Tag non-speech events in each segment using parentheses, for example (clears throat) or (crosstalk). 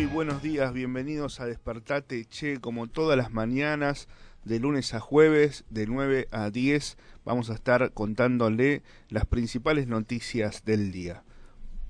Muy buenos días, bienvenidos a Despertate Che, como todas las mañanas, de lunes a jueves, de 9 a 10, vamos a estar contándole las principales noticias del día.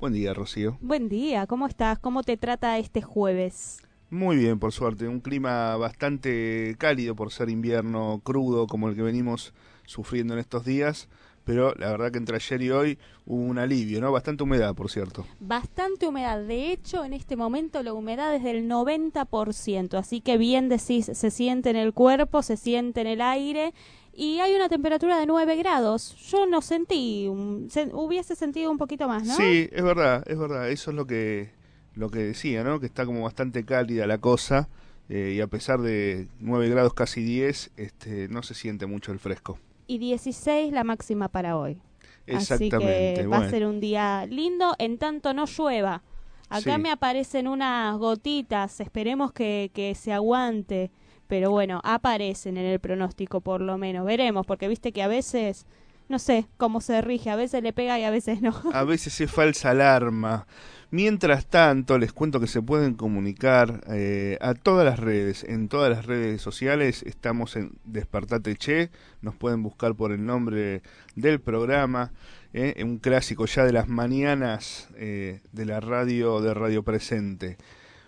Buen día, Rocío. Buen día, ¿cómo estás? ¿Cómo te trata este jueves? Muy bien, por suerte, un clima bastante cálido por ser invierno crudo como el que venimos sufriendo en estos días pero la verdad que entre ayer y hoy hubo un alivio, ¿no? Bastante humedad, por cierto. Bastante humedad. De hecho, en este momento la humedad es del 90%, así que bien decís, se siente en el cuerpo, se siente en el aire y hay una temperatura de 9 grados. Yo no sentí, hubiese sentido un poquito más, ¿no? Sí, es verdad, es verdad. Eso es lo que, lo que decía, ¿no? Que está como bastante cálida la cosa. Eh, y a pesar de 9 grados, casi 10, este, no se siente mucho el fresco y 16 la máxima para hoy. Así que va a ser un día lindo en tanto no llueva. Acá me aparecen unas gotitas, esperemos que, que se aguante, pero bueno, aparecen en el pronóstico por lo menos, veremos, porque viste que a veces no sé cómo se rige, a veces le pega y a veces no. A veces es falsa alarma. Mientras tanto, les cuento que se pueden comunicar eh, a todas las redes, en todas las redes sociales, estamos en Despertate Che, nos pueden buscar por el nombre del programa, eh, un clásico ya de las mañanas eh, de la radio de Radio Presente.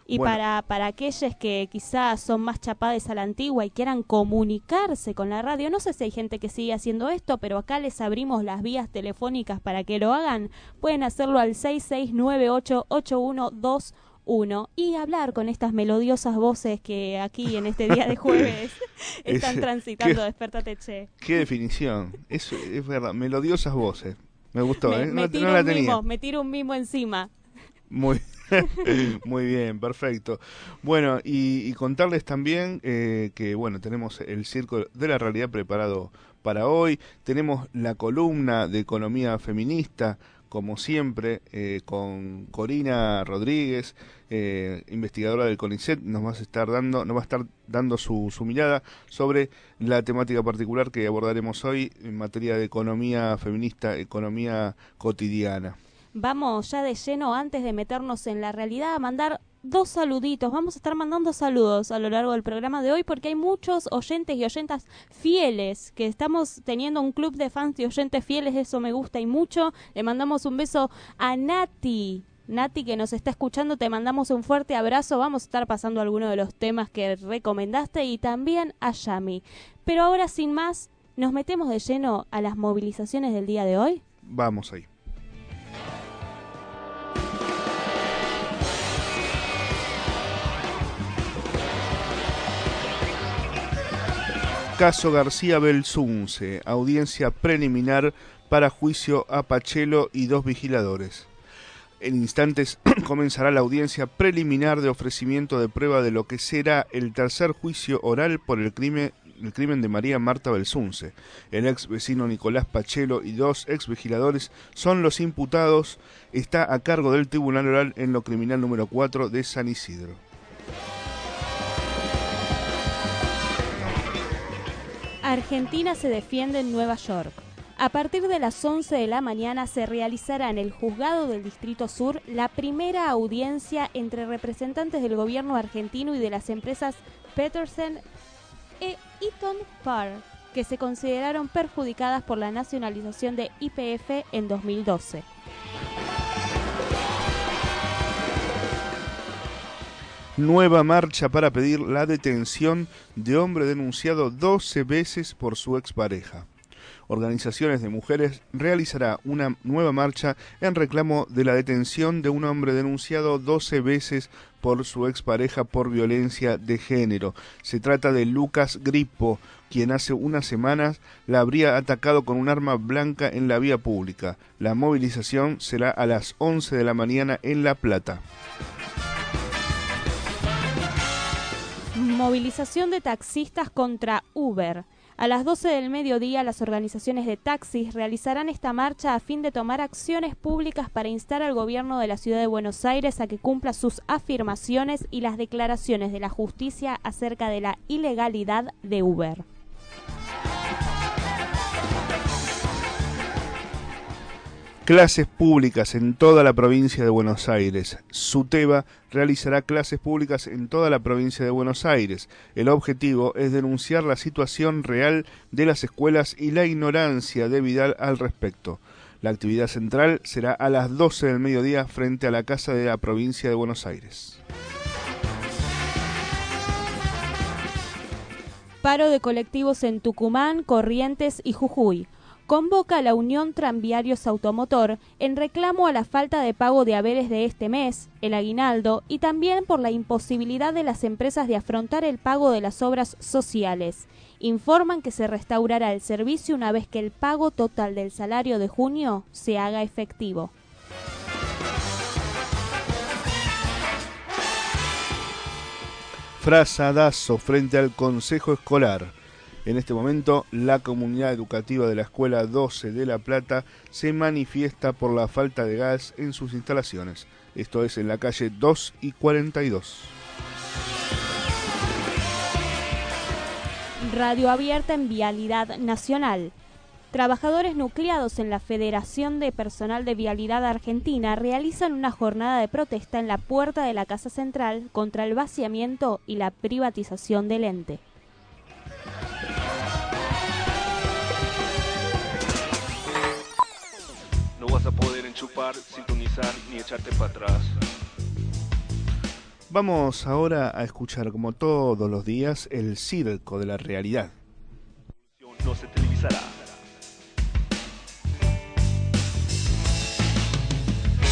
Y para, para aquellos que quizás son más chapadas a la antigua y quieran comunicarse con la radio, no sé si hay gente que sigue haciendo esto, pero acá les abrimos las vías telefónicas para que lo hagan. Pueden hacerlo al 66988121 y hablar con estas melodiosas voces que aquí en este día de jueves (laughs) están transitando. Despertate, che. Qué definición. Es, es verdad, melodiosas voces. Me gustó, ¿eh? Me, tiro un Mimo, me tiro un mimo encima. Muy (laughs) Muy bien, perfecto. Bueno, y, contarles también eh, que, bueno, tenemos el Circo de la Realidad preparado para hoy. Tenemos la columna de Economía Feminista, como siempre, eh, con Corina Rodríguez, eh, investigadora del CONICET, nos va a estar dando, nos va a estar dando su, su mirada sobre la temática particular que abordaremos hoy en materia de economía feminista, economía cotidiana vamos ya de lleno, antes de meternos en la realidad, a mandar dos saluditos. Vamos a estar mandando saludos a lo largo del programa de hoy porque hay muchos oyentes y oyentas fieles, que estamos teniendo un club de fans y oyentes fieles, eso me gusta y mucho. Le mandamos un beso a Nati. Nati que nos está escuchando, te mandamos un fuerte abrazo. Vamos a estar pasando algunos de los temas que recomendaste y también a Yami. Pero ahora sin más, ¿nos metemos de lleno a las movilizaciones del día de hoy? Vamos ahí. Caso García Belsunce, audiencia preliminar para juicio a Pachelo y dos vigiladores. En instantes (clears throat) comenzará la audiencia preliminar de ofrecimiento de prueba de lo que será el tercer juicio oral por el crimen, crimen de María Marta Belsunce. El ex vecino Nicolás Pachelo y dos ex vigiladores son los imputados. Está a cargo del Tribunal Oral en lo criminal número 4 de San Isidro. Argentina se defiende en Nueva York. A partir de las 11 de la mañana se realizará en el Juzgado del Distrito Sur la primera audiencia entre representantes del gobierno argentino y de las empresas Petersen e Eaton Park, que se consideraron perjudicadas por la nacionalización de IPF en 2012. Nueva marcha para pedir la detención de hombre denunciado 12 veces por su expareja. Organizaciones de mujeres realizará una nueva marcha en reclamo de la detención de un hombre denunciado 12 veces por su expareja por violencia de género. Se trata de Lucas Grippo, quien hace unas semanas la habría atacado con un arma blanca en la vía pública. La movilización será a las 11 de la mañana en La Plata. Movilización de taxistas contra Uber. A las 12 del mediodía, las organizaciones de taxis realizarán esta marcha a fin de tomar acciones públicas para instar al gobierno de la ciudad de Buenos Aires a que cumpla sus afirmaciones y las declaraciones de la justicia acerca de la ilegalidad de Uber. Clases públicas en toda la provincia de Buenos Aires. SUTEBA realizará clases públicas en toda la provincia de Buenos Aires. El objetivo es denunciar la situación real de las escuelas y la ignorancia de Vidal al respecto. La actividad central será a las 12 del mediodía frente a la Casa de la provincia de Buenos Aires. Paro de colectivos en Tucumán, Corrientes y Jujuy convoca a la Unión Tranviarios Automotor en reclamo a la falta de pago de haberes de este mes, el aguinaldo y también por la imposibilidad de las empresas de afrontar el pago de las obras sociales. Informan que se restaurará el servicio una vez que el pago total del salario de junio se haga efectivo. Frazadazo frente al Consejo Escolar. En este momento, la comunidad educativa de la Escuela 12 de La Plata se manifiesta por la falta de gas en sus instalaciones. Esto es en la calle 2 y 42. Radio abierta en Vialidad Nacional. Trabajadores nucleados en la Federación de Personal de Vialidad Argentina realizan una jornada de protesta en la puerta de la Casa Central contra el vaciamiento y la privatización del ente. Enchupar, sintonizar ni echarte para atrás. Vamos ahora a escuchar, como todos los días, el circo de la realidad. No se televisará.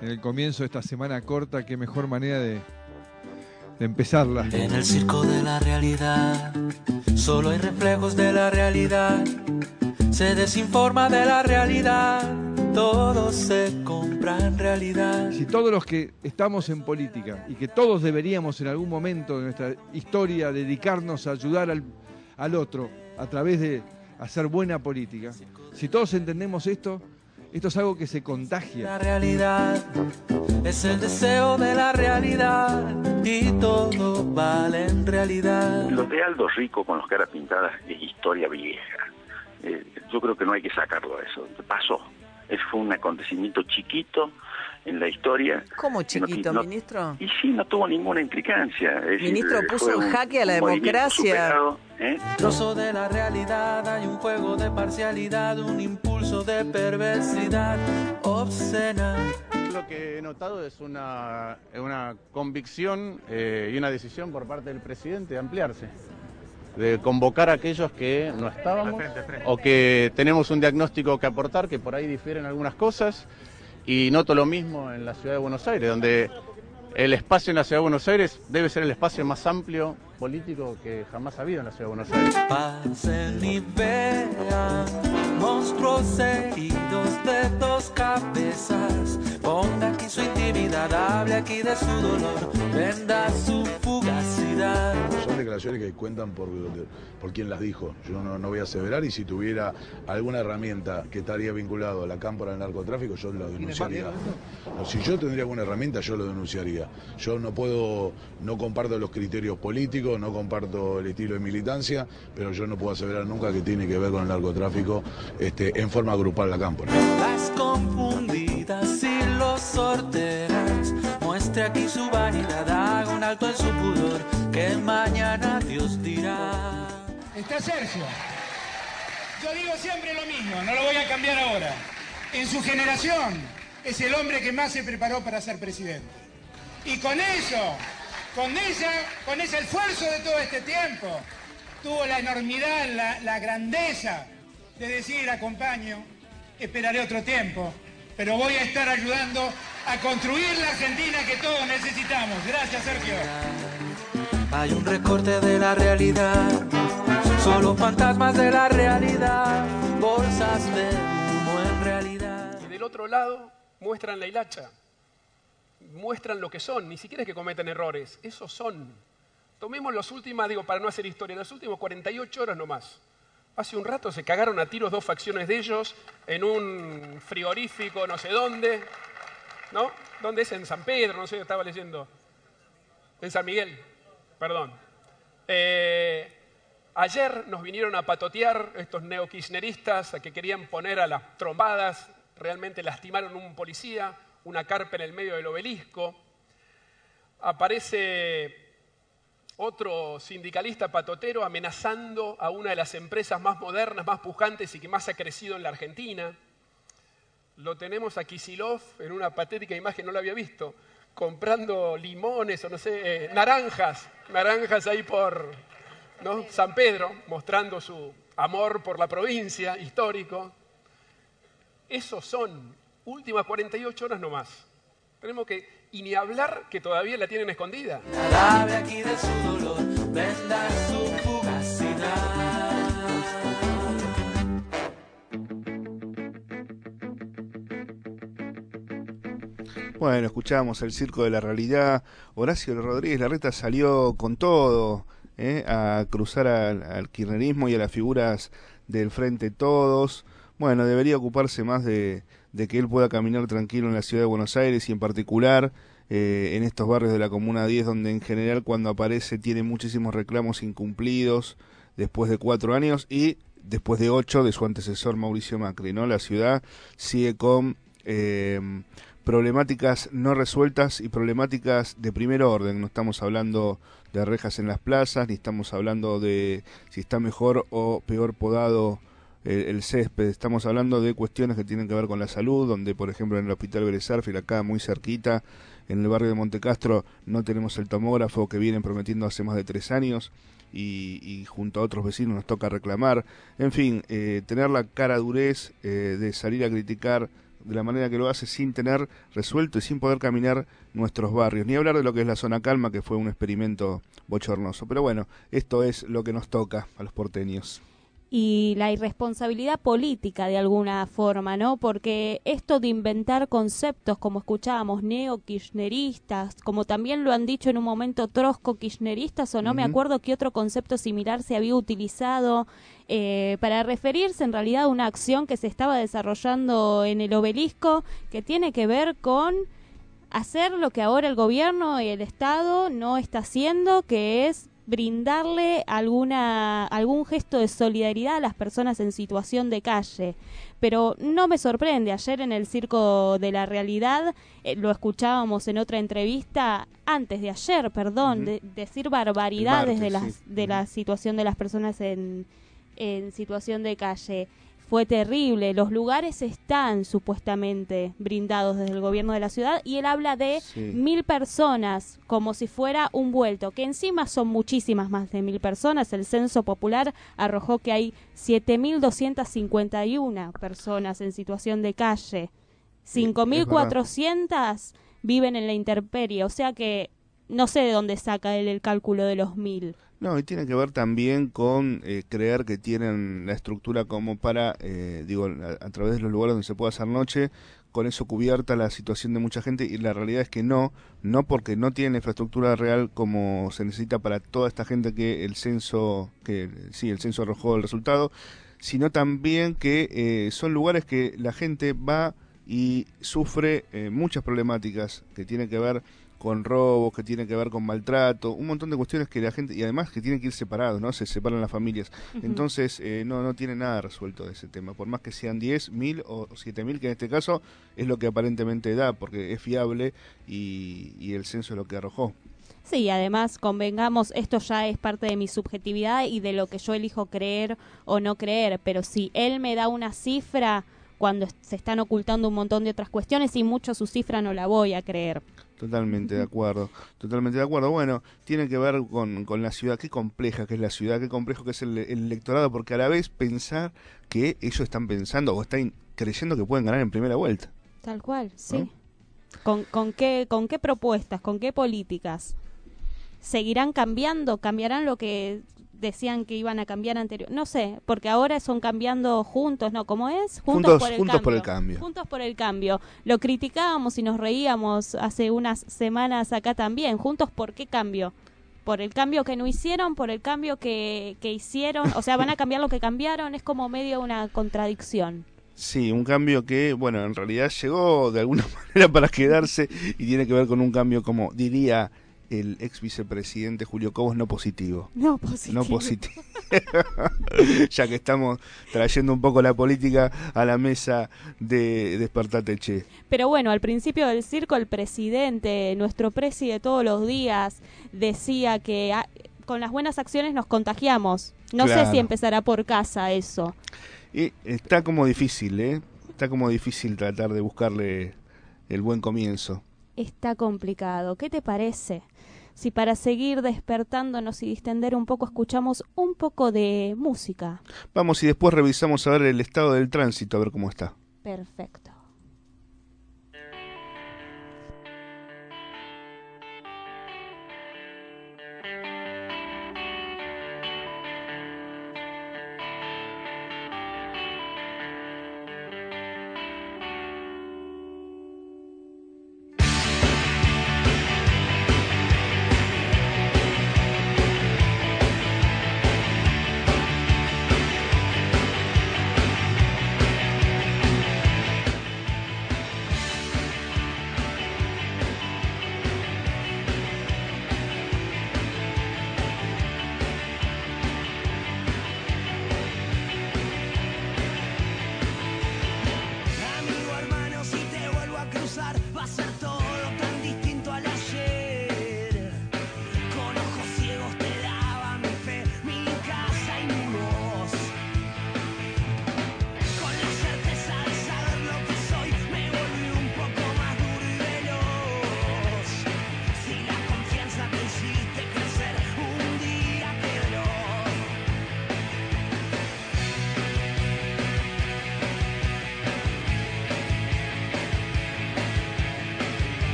en el comienzo de esta semana corta, qué mejor manera de, de empezarla. En el circo de la realidad, solo hay reflejos de la realidad. Se desinforma de la realidad, todo se compra en realidad. Si todos los que estamos en política y que todos deberíamos en algún momento de nuestra historia dedicarnos a ayudar al, al otro a través de hacer buena política, si todos entendemos esto, esto es algo que se contagia. La realidad es el deseo de la realidad y todo vale en realidad. Lo de Aldo Rico con las caras pintadas es historia vieja. Eh, yo creo que no hay que sacarlo a eso. Pasó. Eso fue un acontecimiento chiquito en la historia. ¿Cómo chiquito, no- ministro? Y sí, no tuvo ninguna implicancia. Es decir, Ministro, eh, puso en un- jaque a la democracia. superado, ¿eh? Trozo de la realidad, hay un juego de parcialidad, un impulso de perversidad obscena. Lo que he notado es una, una convicción eh, y una decisión por parte del presidente de ampliarse, de convocar a aquellos que no estábamos o que tenemos un diagnóstico que aportar, que por ahí difieren algunas cosas. Y noto lo mismo en la ciudad de Buenos Aires, donde el espacio en la ciudad de Buenos Aires debe ser el espacio más amplio político que jamás ha habido en la ciudad de Buenos Aires. Pasen y vean monstruos heridos de dos cabezas. Ponga aquí su intimidad, hable aquí de su dolor, venda su fugacidad. Son declaraciones que cuentan por, por quien las dijo. Yo no, no voy a aseverar y si tuviera alguna herramienta que estaría vinculado a la cámpora del narcotráfico, yo lo denunciaría. Si yo tendría alguna herramienta, yo lo denunciaría. Yo no puedo, no comparto los criterios políticos, no comparto el estilo de militancia, pero yo no puedo aseverar nunca que tiene que ver con el narcotráfico este, en forma grupal la cámpora. Las confundidas y los sorteras, muestre aquí su vanidad, haga un alto en su pudor, mañana Dios dirá. Está Sergio. Yo digo siempre lo mismo, no lo voy a cambiar ahora. En su generación es el hombre que más se preparó para ser presidente. Y con eso, con, ella, con ese esfuerzo de todo este tiempo, tuvo la enormidad, la, la grandeza de decir, acompaño, esperaré otro tiempo, pero voy a estar ayudando a construir la Argentina que todos necesitamos. Gracias, Sergio. Hay un recorte de la realidad, solo fantasmas de la realidad, bolsas de humo en realidad. Y del otro lado muestran la hilacha, muestran lo que son, ni siquiera es que cometen errores, esos son. Tomemos las últimas, digo, para no hacer historia, las últimas 48 horas nomás. Hace un rato se cagaron a tiros dos facciones de ellos en un frigorífico, no sé dónde, ¿no? ¿Dónde es? En San Pedro, no sé, estaba leyendo. En San Miguel, perdón. Eh, ayer nos vinieron a patotear estos neokirchneristas que querían poner a las trombadas, realmente lastimaron un policía, una carpa en el medio del obelisco. Aparece otro sindicalista patotero amenazando a una de las empresas más modernas, más pujantes y que más ha crecido en la Argentina. Lo tenemos a Kisilov en una patética imagen, no lo había visto, comprando limones o no sé, eh, naranjas, naranjas ahí por. San Pedro, mostrando su amor por la provincia, histórico. Esos son últimas 48 horas nomás. Tenemos que, y ni hablar que todavía la tienen escondida. Aquí de su dolor, Bueno, escuchamos el circo de la realidad. Horacio Rodríguez Larreta salió con todo ¿eh? a cruzar al, al kirchnerismo y a las figuras del Frente Todos. Bueno, debería ocuparse más de, de que él pueda caminar tranquilo en la ciudad de Buenos Aires y en particular eh, en estos barrios de la Comuna 10 donde en general cuando aparece tiene muchísimos reclamos incumplidos después de cuatro años y después de ocho de su antecesor Mauricio Macri, ¿no? La ciudad sigue con eh, problemáticas no resueltas y problemáticas de primer orden. No estamos hablando de rejas en las plazas, ni estamos hablando de si está mejor o peor podado el, el césped. Estamos hablando de cuestiones que tienen que ver con la salud, donde por ejemplo en el Hospital Vélez acá muy cerquita, en el barrio de Montecastro, no tenemos el tomógrafo que vienen prometiendo hace más de tres años. Y, y junto a otros vecinos nos toca reclamar. En fin, eh, tener la cara durez eh, de salir a criticar de la manera que lo hace sin tener resuelto y sin poder caminar nuestros barrios. Ni hablar de lo que es la zona calma, que fue un experimento bochornoso. Pero bueno, esto es lo que nos toca a los porteños y la irresponsabilidad política de alguna forma, ¿no? Porque esto de inventar conceptos, como escuchábamos, neo-kirchneristas, como también lo han dicho en un momento trosco-kirchneristas, o no me acuerdo qué otro concepto similar se había utilizado eh, para referirse en realidad a una acción que se estaba desarrollando en el obelisco que tiene que ver con hacer lo que ahora el gobierno y el Estado no está haciendo, que es brindarle alguna algún gesto de solidaridad a las personas en situación de calle. Pero no me sorprende, ayer en el Circo de la Realidad eh, lo escuchábamos en otra entrevista, antes de ayer, perdón, de- decir barbaridades de, las, sí. de la situación de las personas en, en situación de calle. Fue terrible. Los lugares están supuestamente brindados desde el gobierno de la ciudad y él habla de Sí. mil personas como si fuera un vuelto, que encima son muchísimas más de mil personas. El censo popular arrojó que hay 7.251 personas en situación de calle. 5.400 viven en la intemperie, o sea que no sé de dónde saca él el cálculo de los mil. No, y tiene que ver también con eh, creer que tienen la estructura como para, eh, digo, a, través de los lugares donde se puede hacer noche, con eso cubierta la situación de mucha gente y la realidad es que no, no porque no tienen la infraestructura real como se necesita para toda esta gente que el censo, que sí, el censo arrojó el resultado, sino también que eh, son lugares que la gente va y sufre eh, muchas problemáticas que tienen que ver con robos, que tienen que ver con maltrato, un montón de cuestiones que la gente, y además que tienen que ir separados, ¿no? Se separan las familias. Entonces, eh, no, no tiene nada resuelto de ese tema, por más que sean 10, 1000 o 7000, que en este caso es lo que aparentemente da, porque es fiable y, y el censo es lo que arrojó. Sí, además, convengamos, esto ya es parte de mi subjetividad y de lo que yo elijo creer o no creer, pero si él me da una cifra cuando se están ocultando un montón de otras cuestiones y mucho su cifra no la voy a creer. Totalmente de acuerdo, totalmente de acuerdo. Bueno, tiene que ver con, con la ciudad, qué compleja que es la ciudad, qué complejo que es el, el electorado, porque a la vez pensar que ellos están pensando o están creyendo que pueden ganar en primera vuelta. Tal cual, sí. ¿No? ¿Con, con, qué, ¿Con qué propuestas, con qué políticas? ¿Seguirán cambiando? ¿Cambiarán lo que decían que iban a cambiar anterior? No sé, porque ahora son cambiando juntos, ¿no? ¿Cómo es? Juntos- por el juntos por cambio. el cambio. Juntos por el cambio. Lo criticábamos y nos reíamos hace unas semanas acá también. ¿Juntos por qué cambio? Por el cambio que no hicieron, por el cambio que, que hicieron. O sea, van a (laughs) cambiar lo que cambiaron. Es como medio una contradicción. Sí, un cambio que, bueno, en realidad llegó de alguna (laughs) manera para quedarse y tiene que ver con un cambio, como diría el ex vicepresidente Julio Cobos, no positivo. No positivo. No positivo. (laughs) ya que estamos trayendo un poco la política a la mesa de Despertate Che. Pero bueno, al principio del circo el presidente, nuestro presi de todos los días, decía que ah, con las buenas acciones nos contagiamos. No sé si empezará por casa eso. Y está como difícil, ¿eh? Está como difícil tratar de buscarle el buen comienzo. Está complicado. ¿Qué te parece? Si para seguir despertándonos y distender un poco escuchamos un poco de música. Vamos y después revisamos a ver el estado del tránsito, a ver cómo está. Perfecto.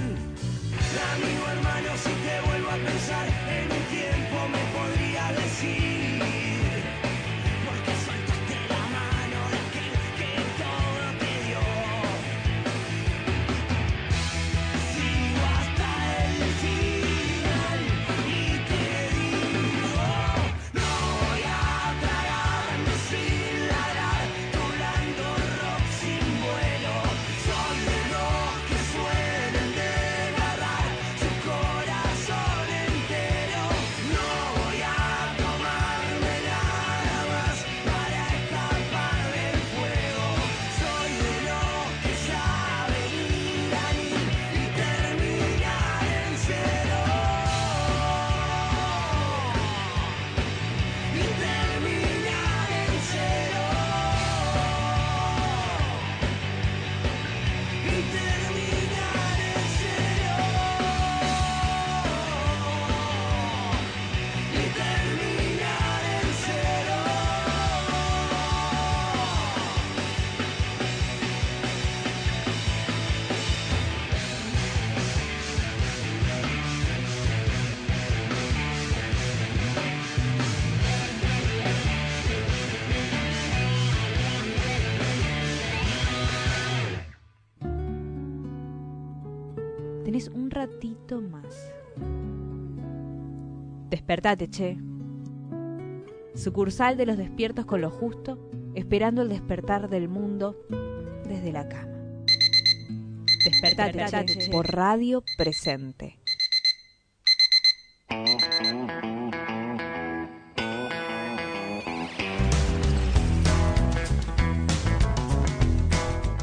Traición Amigo hermano, más. Despertate, che. Sucursal de los despiertos con lo justo, esperando el despertar del mundo desde la cama. Despertate, Despertate, che, che. por radio presente.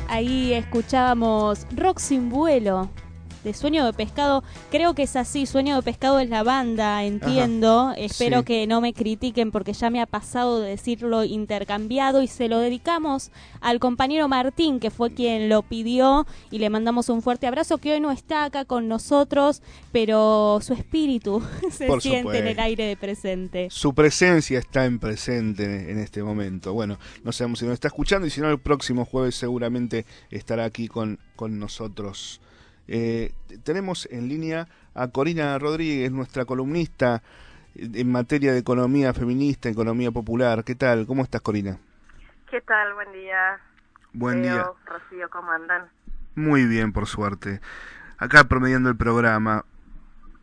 Ahí escuchábamos Rock sin vuelo de Sueño de Pescado. Creo que es así, Sueño de Pescado es la banda, entiendo. Espero sí. que no me critiquen porque ya me ha pasado de decirlo intercambiado y se lo dedicamos al compañero Martín, que fue quien lo pidió y le mandamos un fuerte abrazo, que hoy no está acá con nosotros, pero su espíritu (laughs) se Por siente en el aire de presente. Su presencia está en presente en este momento. Bueno, no sabemos si nos está escuchando y si no, el próximo jueves seguramente estará aquí con, con nosotros. Eh, tenemos en línea a Corina Rodríguez, nuestra columnista en materia de economía feminista, economía popular. ¿Qué tal? ¿Cómo estás, Corina? ¿Qué tal? Buen día. Buen Leo, día. Rocío, ¿cómo andan? Muy bien, por suerte. Acá promediando el programa.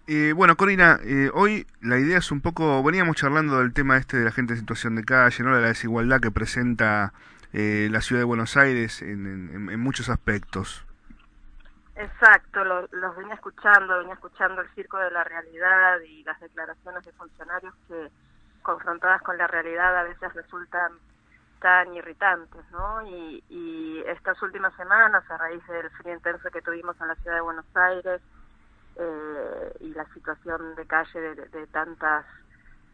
Eh, bueno, Corina, eh, hoy la idea es un poco, veníamos charlando del tema este de la gente en situación de calle, ¿no? la desigualdad que presenta eh, la ciudad de Buenos Aires en, en- en muchos aspectos. Exacto, lo- los venía escuchando, venía escuchando el circo de la realidad y las declaraciones de funcionarios que confrontadas con la realidad a veces resultan tan irritantes, ¿no? Y, y estas últimas semanas, a raíz del frío intenso que tuvimos en la ciudad de Buenos Aires eh, y la situación de calle de, de tantas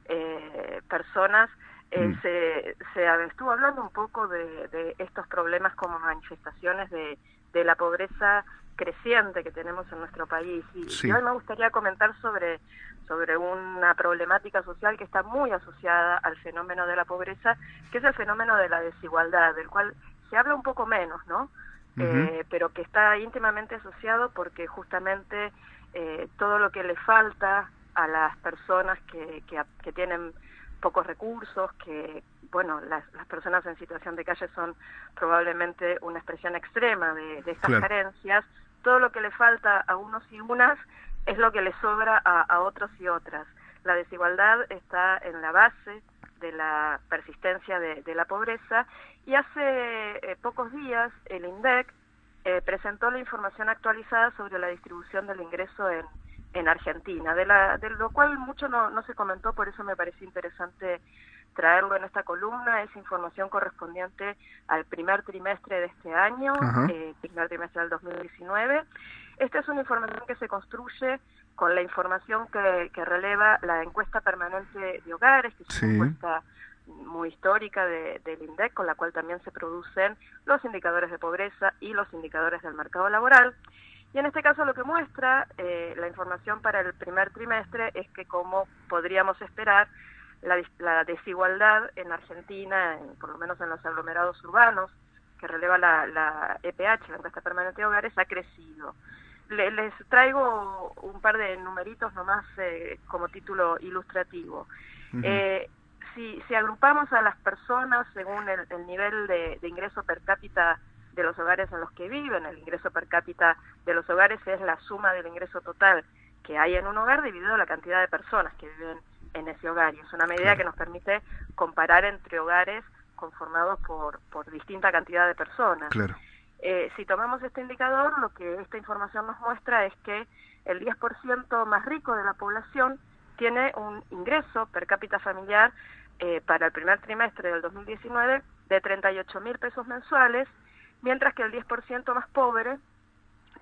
eh, personas, eh, Mm. se, se estuvo hablando un poco de, de estos problemas como manifestaciones de, de la pobreza creciente que tenemos en nuestro país. Y, Sí. y hoy me gustaría comentar sobre, sobre una problemática social que está muy asociada al fenómeno de la pobreza, que es el fenómeno de la desigualdad, del cual se habla un poco menos, ¿no? Eh, pero que está íntimamente asociado porque justamente eh, todo lo que le falta a las personas que, que, que tienen pocos recursos, que, bueno, las, las personas en situación de calle son probablemente una expresión extrema de, de estas Claro. carencias, todo lo que le falta a unos y unas es lo que le sobra a, otros y otras. La desigualdad está en la base de la persistencia de, de la pobreza y hace eh, pocos días el INDEC eh, presentó la información actualizada sobre la distribución del ingreso en, en Argentina, de, la, de lo cual mucho no, no se comentó, por eso me pareció interesante traerlo en esta columna, es información correspondiente al primer trimestre de este año, eh, primer trimestre del 2019. Esta es una información que se construye con la información que, que releva la encuesta permanente de hogares, que es Sí. una encuesta muy histórica de- del INDEC, con la cual también se producen los indicadores de pobreza y los indicadores del mercado laboral. Y en este caso lo que muestra eh, la información para el primer trimestre es que, como podríamos esperar, la, la desigualdad en Argentina, en- por lo menos en los aglomerados urbanos, que releva la, la EPH, la encuesta permanente de hogares, ha crecido. Le- les traigo un par de numeritos nomás eh, como título ilustrativo. Eh, si, si agrupamos a las personas según el, el nivel de, de ingreso per cápita de los hogares en los que viven, el ingreso per cápita de los hogares es la suma del ingreso total que hay en un hogar dividido la cantidad de personas que viven en ese hogar. Y es una medida que nos permite comparar entre hogares conformados por, por distinta cantidad de personas. Claro. Eh, si tomamos este indicador, lo que esta información nos muestra es que el 10% más rico de la población tiene un ingreso per cápita familiar eh, para el primer trimestre del 2019 de 38 mil pesos mensuales, mientras que el 10% más pobre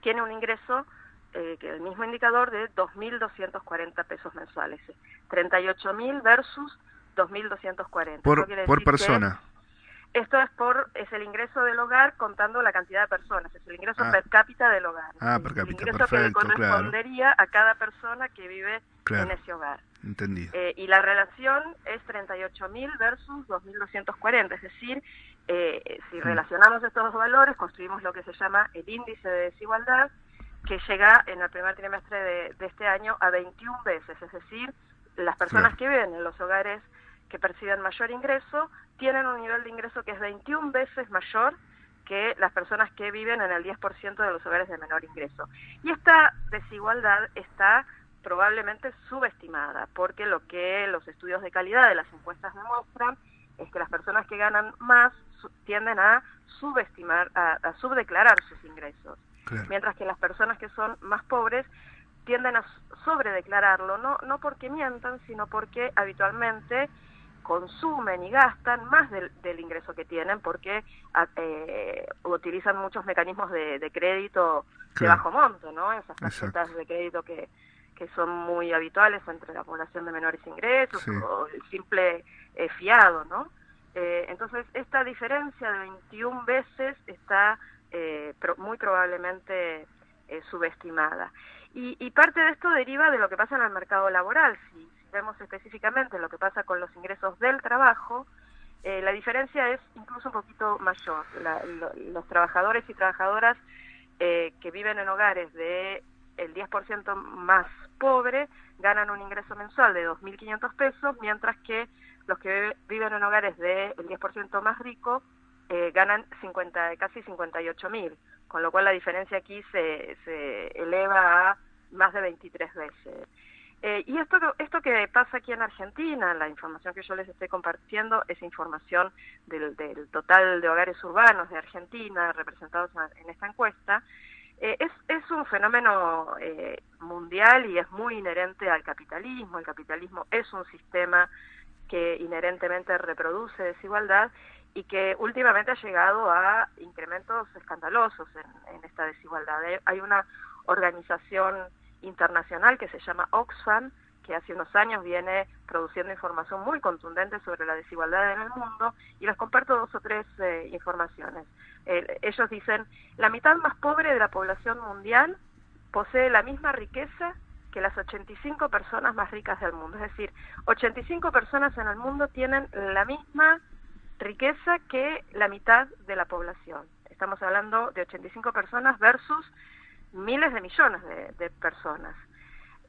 tiene un ingreso, eh, que el mismo indicador, de 2.240 pesos mensuales. 38 mil versus 2.240. Eso Por, quiere por persona. esto es por es el ingreso del hogar contando la cantidad de personas, es el ingreso Ah. per cápita del hogar. Ah, per el cápita, ingreso que le perfecto, claro. correspondería a cada persona que vive Claro. en ese hogar. Entendido. Eh, y la relación es 38.000 versus 2.240, es decir, eh, si Mm. relacionamos estos dos valores, construimos lo que se llama el índice de desigualdad, que llega en el primer trimestre de, de este año a 21 veces, es decir, las personas que viven en los hogares que perciben mayor ingreso tienen un nivel de ingreso que es 21 veces mayor que las personas que viven en el 10% de los hogares de menor ingreso. Y esta desigualdad está probablemente subestimada, porque lo que los estudios de calidad de las encuestas demuestran es que las personas que ganan más tienden a subestimar, a, a subdeclarar sus ingresos, mientras que las personas que son más pobres tienden a sobredeclararlo, no, no porque mientan, sino porque habitualmente consumen y gastan más del, del ingreso que tienen porque a- eh, utilizan muchos mecanismos de, de crédito de bajo monto, ¿no? Esas tarjetas de crédito que, que son muy habituales entre la población de menores ingresos Sí. o el simple eh, fiado, ¿no? Eh, entonces, esta diferencia de 21 veces está eh, pro- muy probablemente eh, subestimada. Y, y parte de esto deriva de lo que pasa en el mercado laboral. Si, vemos específicamente lo que pasa con los ingresos del trabajo, eh, la diferencia es incluso un poquito mayor. Los trabajadores y trabajadoras eh, que viven en hogares de el 10% más pobre ganan un ingreso mensual de 2.500 pesos, mientras que los que vive- viven en hogares del 10% más rico eh, ganan 50, casi 58.000, con lo cual la diferencia aquí se, se eleva a más de 23 veces. Eh, y esto, esto que pasa aquí en Argentina, la información que yo les estoy compartiendo es información del, del total de hogares urbanos de Argentina representados en- en esta encuesta, eh, es, es un fenómeno eh, mundial y es muy inherente al capitalismo. El capitalismo es un sistema que inherentemente reproduce desigualdad y que últimamente ha llegado a incrementos escandalosos en, esta desigualdad. Hay- Hay una organización internacional que se llama Oxfam, que hace unos años viene produciendo información muy contundente sobre la desigualdad en el mundo, y les comparto dos o tres eh, informaciones. Eh, ellos dicen, la mitad más pobre de la población mundial posee la misma riqueza que las 85 personas más ricas del mundo. Es decir, 85 personas en el mundo tienen la misma riqueza que la mitad de la población. Estamos hablando de 85 personas versus miles de millones de, de personas.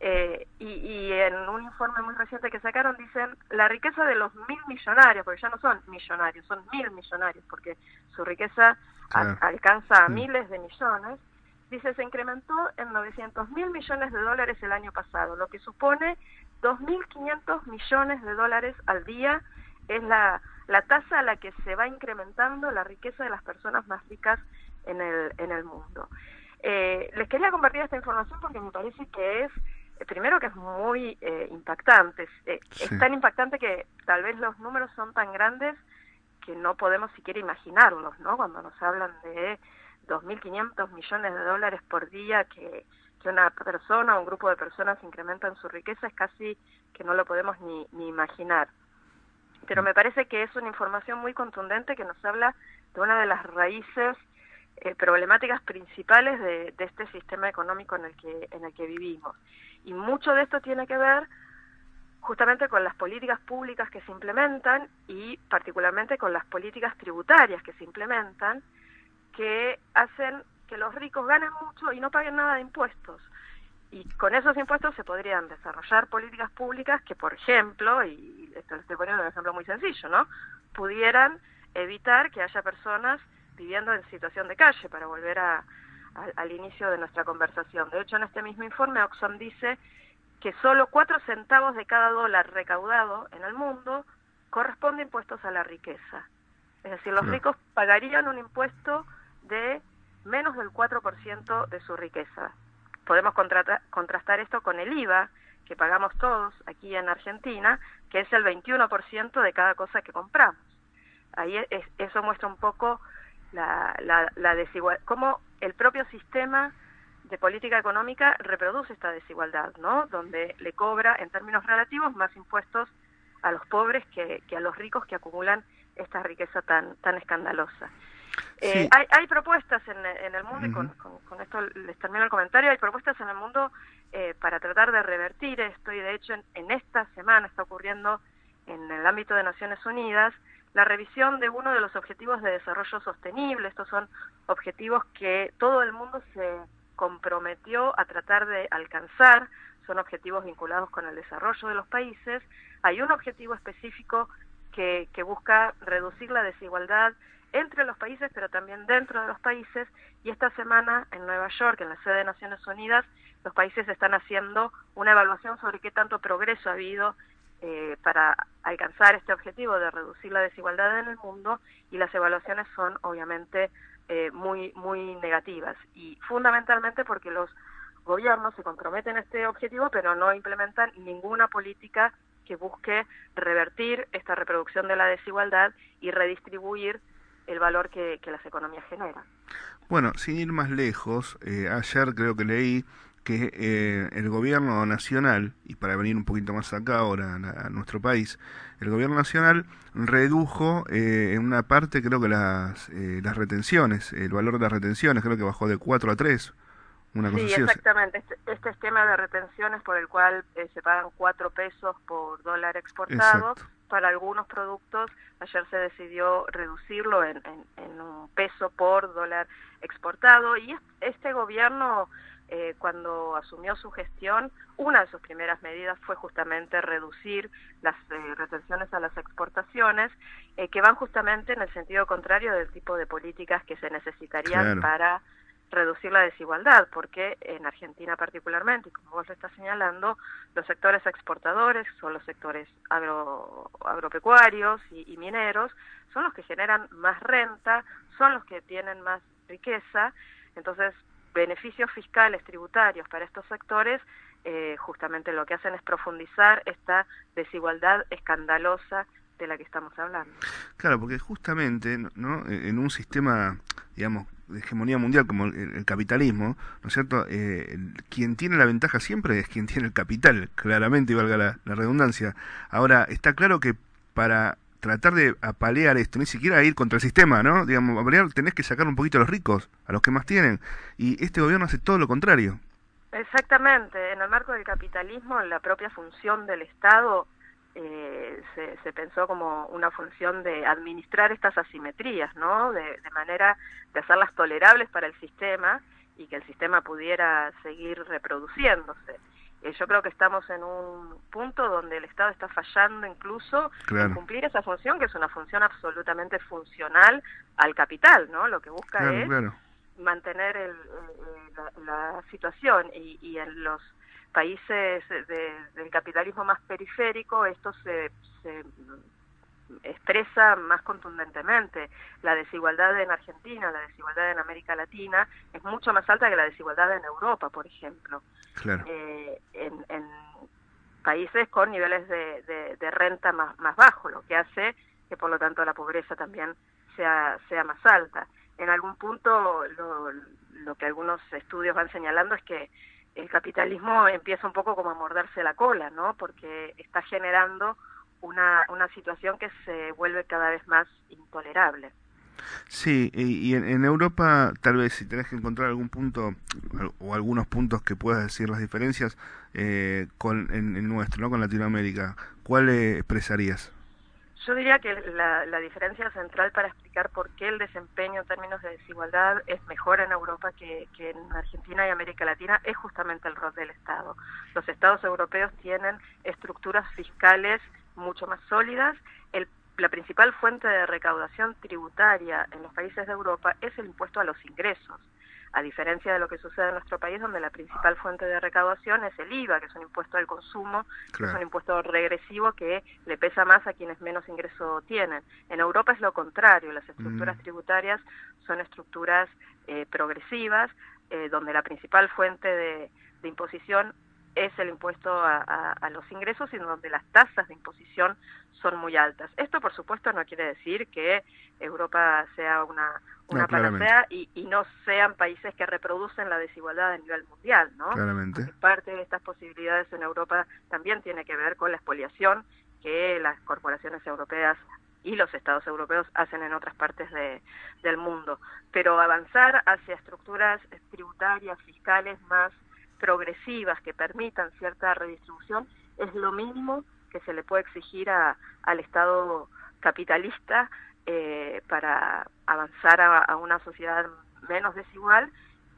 Eh, y, y en un informe muy reciente que sacaron dicen la riqueza de los mil millonarios, porque ya no son millonarios, son mil millonarios, porque su riqueza a- alcanza a Mm. miles de millones, dice se incrementó en 900 mil millones de dólares el año pasado, lo que supone 2.500 millones de dólares al día es la, la tasa a la que se va incrementando la riqueza de las personas más ricas en el, en el mundo. Eh, les quería compartir esta información porque me parece que es, eh, primero que es muy eh, impactante, es, eh, Sí. es tan impactante que tal vez los números son tan grandes que no podemos siquiera imaginarlos, ¿no? Cuando nos hablan de 2.500 millones de dólares por día que, que una persona o un grupo de personas incrementan su riqueza, es casi que no lo podemos ni, ni imaginar. Pero me parece que es una información muy contundente que nos habla de una de las raíces eh, problemáticas principales de, este sistema económico en el que en el que vivimos. Y mucho de esto tiene que ver justamente con las políticas públicas que se implementan y particularmente con las políticas tributarias que se implementan que hacen que los ricos ganen mucho y no paguen nada de impuestos. Y con esos impuestos se podrían desarrollar políticas públicas que, por ejemplo, y esto estoy poniendo un ejemplo muy sencillo, ¿no? Pudieran evitar que haya personas viviendo en situación de calle, para volver a, a- al inicio de nuestra conversación. De hecho, en este mismo informe, Oxfam dice que solo cuatro centavos de cada dólar recaudado en el mundo corresponde a impuestos a la riqueza. Es decir, los Claro. ricos pagarían un impuesto de menos del 4% de su riqueza. Podemos contrata- contrastar esto con el IVA que pagamos todos aquí en Argentina, que es el 21% de cada cosa que compramos. Ahí es- eso muestra un poco la, la, la desigualdad, cómo el propio sistema de política económica reproduce esta desigualdad, ¿no? Donde le cobra en términos relativos más impuestos a los pobres que, que a los ricos que acumulan esta riqueza tan, tan escandalosa. Eh, Sí. hay, hay propuestas en, en el mundo, y con, con- con esto les termino el comentario, hay propuestas en el mundo eh, para tratar de revertir esto y de hecho en, en esta semana está ocurriendo en el ámbito de Naciones Unidas la revisión de uno de los objetivos de desarrollo sostenible. Estos son objetivos que todo el mundo se comprometió a tratar de alcanzar, son objetivos vinculados con el desarrollo de los países. Hay un objetivo específico que, que busca reducir la desigualdad entre los países, pero también dentro de los países. Y esta semana en Nueva York, en la sede de Naciones Unidas, los países están haciendo una evaluación sobre qué tanto progreso ha habido eh, para alcanzar este objetivo de reducir la desigualdad en el mundo y las evaluaciones son obviamente eh, muy muy negativas y fundamentalmente porque los gobiernos se comprometen a este objetivo pero no implementan ninguna política que busque revertir esta reproducción de la desigualdad y redistribuir el valor que, las economías generan. Bueno, sin ir más lejos, eh, ayer creo que leí que eh, el gobierno nacional, y para venir un poquito más acá ahora a, a nuestro país, el gobierno nacional redujo eh, en una parte creo que las, eh, las retenciones, el valor de las retenciones, creo que bajó de 4 a 3, una cosa sí, así. exactamente. Este, este esquema de retenciones por el cual eh, se pagan 4 pesos por dólar exportado, Exacto. para algunos productos ayer se decidió reducirlo en, en, en un peso por dólar exportado y es- este gobierno eh, cuando asumió su gestión, una de sus primeras medidas fue justamente reducir las eh, retenciones a las exportaciones, eh, que van justamente en el sentido contrario del tipo de políticas que se necesitarían Claro. para reducir la desigualdad, porque en Argentina particularmente, y como vos lo estás señalando, los sectores exportadores son los sectores agro, agropecuarios y, mineros, son los que generan más renta, son los que tienen más riqueza, entonces beneficios fiscales tributarios para estos sectores eh, justamente lo que hacen es profundizar esta desigualdad escandalosa de la que estamos hablando. Claro, porque justamente ¿no? en un sistema, digamos, de hegemonía mundial como el, el capitalismo, ¿no es cierto? Eh, el- quien tiene la ventaja siempre es quien tiene el capital, claramente, y valga la, la redundancia. Ahora, está claro que para tratar de apalear esto, ni siquiera ir contra el sistema, ¿no? Digamos, apalear tenés que sacar un poquito a los ricos, a los que más tienen. Y este gobierno hace todo lo contrario. Exactamente, en el marco del capitalismo, la propia función del Estado eh, se, se pensó como una función de administrar estas asimetrías, ¿no? De, de manera de hacerlas tolerables para el sistema y que el sistema pudiera seguir reproduciéndose. Eh, yo creo que estamos en un punto donde el Estado está fallando incluso Claro. en cumplir esa función, que es una función absolutamente funcional al capital, ¿no? Lo que busca Claro, es claro. mantener el, la, la situación y, y en los países de- del capitalismo más periférico esto se, se expresa más contundentemente. La desigualdad en Argentina, la desigualdad en América Latina es mucho más alta que la desigualdad en Europa, por ejemplo. Claro. Eh, en, en países con niveles de, de- de renta más, más bajos, lo que hace que por lo tanto la pobreza también sea, sea más alta. En algún punto lo, lo que algunos estudios van señalando es que el capitalismo empieza un poco como a morderse la cola, ¿no? Porque está generando una, una situación que se vuelve cada vez más intolerable. Sí, y, y en, en Europa tal vez si tenés que encontrar algún punto o algunos puntos que puedas decir las diferencias eh, con en nuestro, ¿no? Con Latinoamérica, ¿cuál eh, expresarías? Yo diría que la, diferencia central para explicar por qué el desempeño en términos de desigualdad es mejor en Europa que, que en Argentina y América Latina es justamente el rol del Estado. Los Estados europeos tienen estructuras fiscales mucho más sólidas. El- la principal fuente de recaudación tributaria en los países de Europa es el impuesto a los ingresos a diferencia de lo que sucede en nuestro país, donde la principal fuente de recaudación es el IVA, que es un impuesto al consumo, que es Claro. un impuesto regresivo que le pesa más a quienes menos ingreso tienen. En Europa es lo contrario, las estructuras Mm. tributarias son estructuras eh, progresivas, eh, donde la principal fuente de, de imposición es el impuesto a, a- a los ingresos y donde las tasas de imposición son muy altas. Esto, por supuesto, no quiere decir que Europa sea una, una No, panacea y, y no sean países que reproducen la desigualdad a nivel mundial, ¿no? Claramente. Porque parte de estas posibilidades en Europa también tiene que ver con la expoliación que las corporaciones europeas y los estados europeos hacen en otras partes de- del mundo. Pero avanzar hacia estructuras tributarias, fiscales más progresivas que permitan cierta redistribución es lo mínimo que se le puede exigir a- al Estado capitalista eh, para avanzar a, una sociedad menos desigual,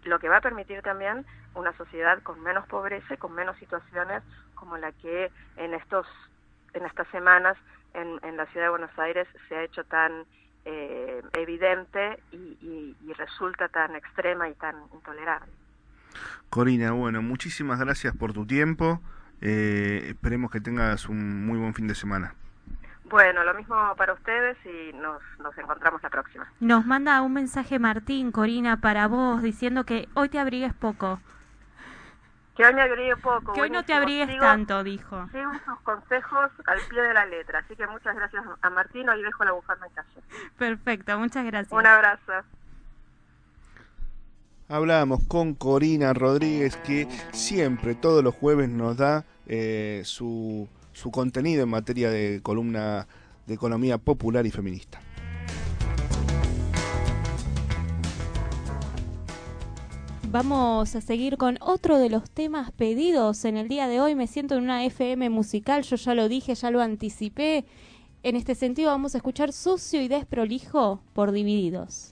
lo que va a permitir también una sociedad con menos pobreza y con menos situaciones como la que en estos en estas semanas en, en la ciudad de Buenos Aires se ha hecho tan eh, evidente y resulta tan extrema y tan intolerable. Corina, bueno, muchísimas gracias por tu tiempo. Eh, esperemos que tengas un muy buen fin de semana. Bueno, lo mismo para ustedes y nos, nos encontramos la próxima. Nos manda un mensaje Martín, Corina, para vos, diciendo que hoy te abrigues poco. Que hoy me abrigue poco. Que hoy no te abrigues Sigo- tanto, dijo. Sigo sus consejos al pie de la letra. Así que muchas gracias a Martín. Hoy dejo la bufanda en casa. Perfecto, muchas gracias. Un abrazo. Hablábamos con Corina Rodríguez que siempre, todos los jueves, nos da eh, su, su contenido en materia de columna de economía popular y feminista. Vamos a seguir con otro de los temas pedidos en el día de hoy. Me siento en una FM musical, yo ya lo dije, ya lo anticipé. En este sentido vamos a escuchar Sucio y Desprolijo por Divididos.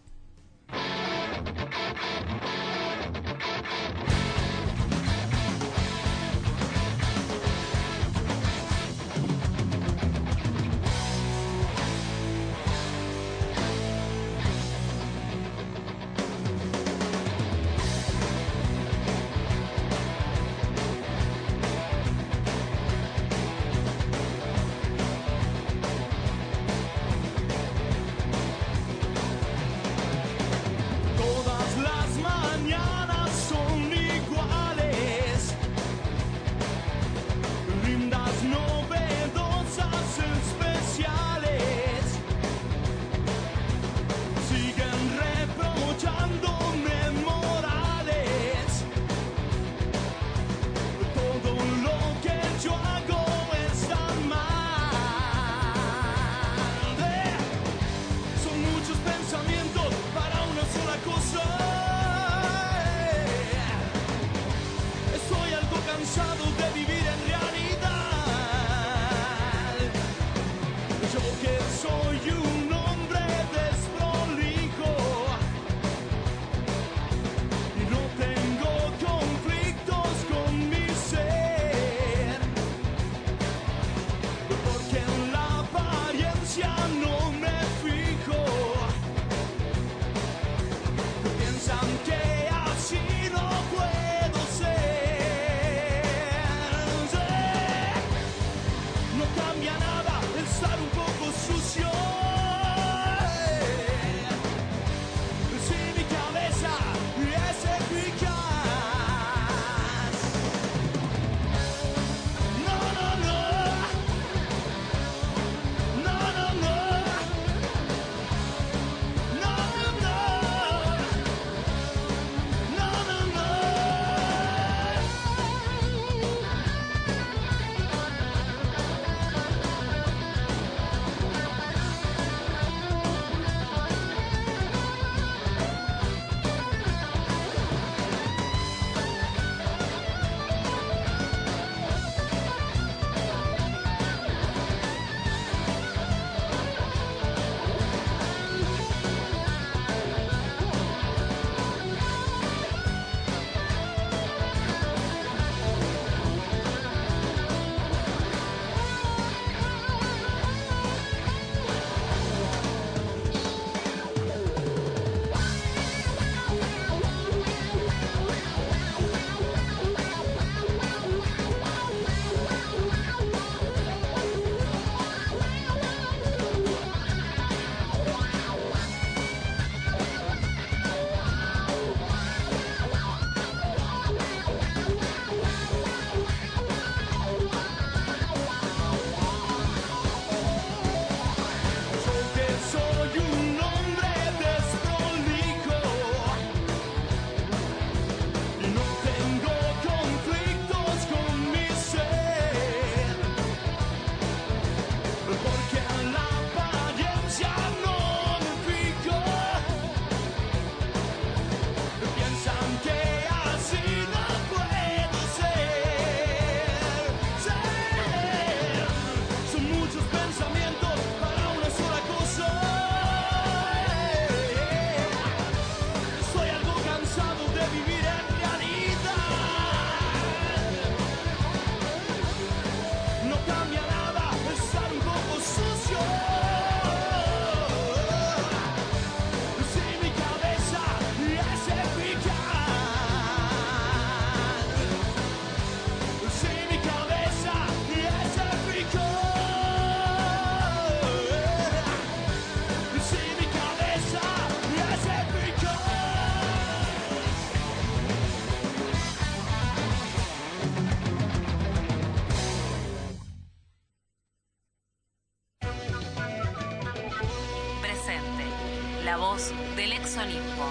Del ex Olimpo.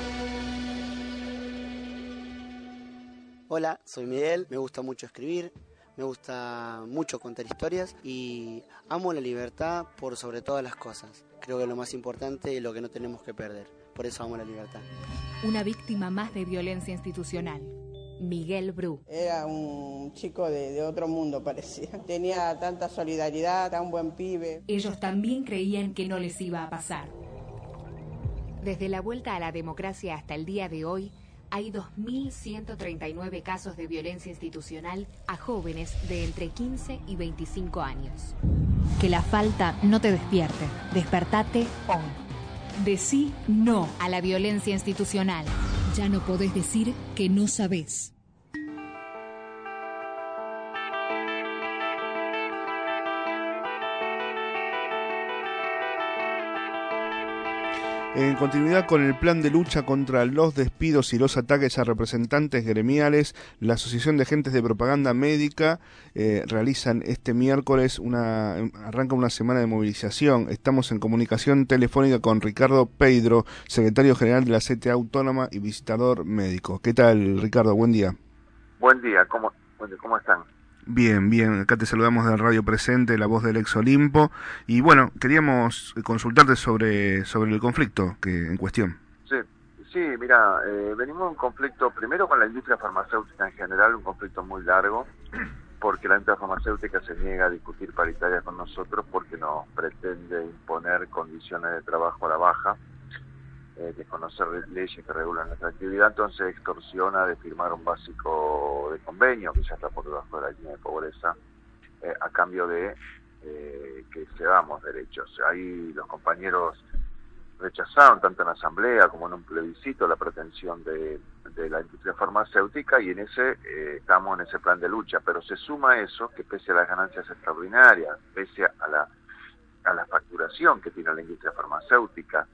Hola, soy Miguel, me gusta mucho escribir, me gusta mucho contar historias y amo la libertad por sobre todas las cosas. Creo que es lo más importante y lo que no tenemos que perder. Por eso amo la libertad. Una víctima más de violencia institucional. Miguel Bru. Era un chico de, de otro mundo, parecía. Tenía tanta solidaridad, tan buen pibe. Ellos también creían que no les iba a pasar. Desde la vuelta a la democracia hasta el día de hoy, hay 2.139 casos de violencia institucional a jóvenes de entre 15 y 25 años. Que la falta no te despierte. Despertate hoy. Decí no a la violencia institucional. Ya no podés decir que no sabés. En continuidad con el plan de lucha contra los despidos y los ataques a representantes gremiales, la Asociación de Agentes de Propaganda Médica eh, realizan este miércoles una arranca una semana de movilización. Estamos en comunicación telefónica con Ricardo Pedro, secretario general de la CTA Autónoma y visitador médico. ¿Qué tal, Ricardo? Buen día. Buen día, ¿cómo, cómo están? Bien, bien, acá te saludamos de Radio Presente, la voz del ex Olimpo. Y bueno, queríamos consultarte sobre, sobre el conflicto que en cuestión. Sí, sí mira, eh, venimos de un conflicto primero con la industria farmacéutica en general, un conflicto muy largo, porque la industria farmacéutica se niega a discutir paritaria con nosotros porque nos pretende imponer condiciones de trabajo a la baja eh, desconocer leyes que regulan nuestra actividad, entonces extorsiona de firmar un básico de convenio, que ya está por debajo de la línea de pobreza, eh, a cambio de eh, que cedamos derechos. Ahí los compañeros rechazaron, tanto en asamblea como en un plebiscito, la pretensión de, la industria farmacéutica y en ese eh, estamos en ese plan de lucha, pero se suma eso que pese a las ganancias extraordinarias, pese a la, a la facturación que tiene la industria farmacéutica,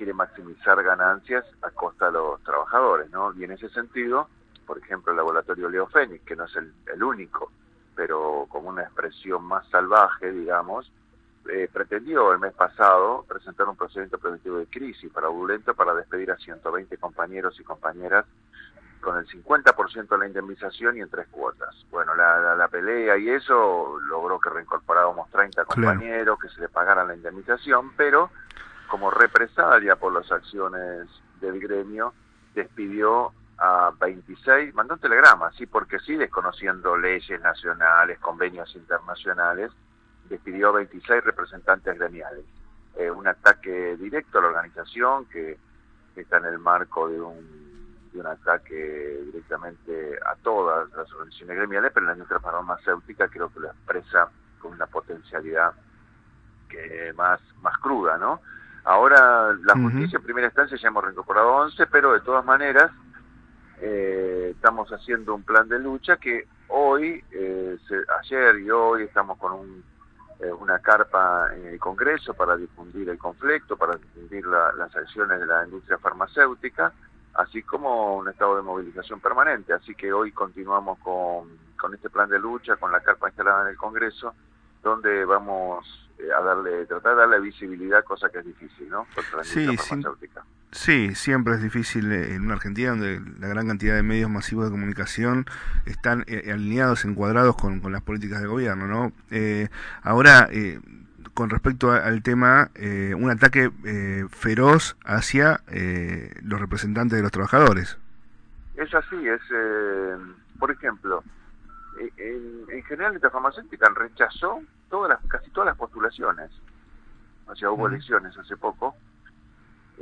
quiere maximizar ganancias a costa de los trabajadores, ¿no? Y en ese sentido, por ejemplo, el laboratorio Leo Fénix, que no es el, el único, pero como una expresión más salvaje, digamos, eh, pretendió el mes pasado presentar un procedimiento preventivo de crisis fraudulento para despedir a 120 compañeros y compañeras con el 50% de la indemnización y en tres cuotas. Bueno, la, la, la, pelea y eso logró que reincorporáramos 30 compañeros, que se le pagaran la indemnización, pero como represalia por las acciones del gremio, despidió a 26, mandó un telegrama, sí, porque sí, desconociendo leyes nacionales, convenios internacionales, despidió a 26 representantes gremiales. Eh, un ataque directo a la organización que, está en el marco de un, de un ataque directamente a todas las organizaciones gremiales, pero la industria farmacéutica creo que lo expresa con una potencialidad que más, más cruda, ¿no? Ahora la justicia en primera instancia ya hemos reincorporado 11, pero de todas maneras eh, estamos haciendo un plan de lucha que hoy, eh, se, ayer y hoy estamos con un, eh, una carpa en el Congreso para difundir el conflicto, para difundir la, las acciones de la industria farmacéutica, así como un estado de movilización permanente. Así que hoy continuamos con, con este plan de lucha, con la carpa instalada en el Congreso, donde vamos a darle, tratar de darle visibilidad, cosa que es difícil, ¿no? Contra la sí, farmacéutica. Sí, siempre es difícil en una Argentina donde la gran cantidad de medios masivos de comunicación están eh, alineados, encuadrados con, con, las políticas de gobierno, ¿no? Eh, ahora, eh, con respecto a, al tema, eh, un ataque eh, feroz hacia los representantes de los trabajadores. Es así, es, por ejemplo, en, en general la farmacéutica rechazó todas las, casi todas las postulaciones. O sea, hubo elecciones hace poco.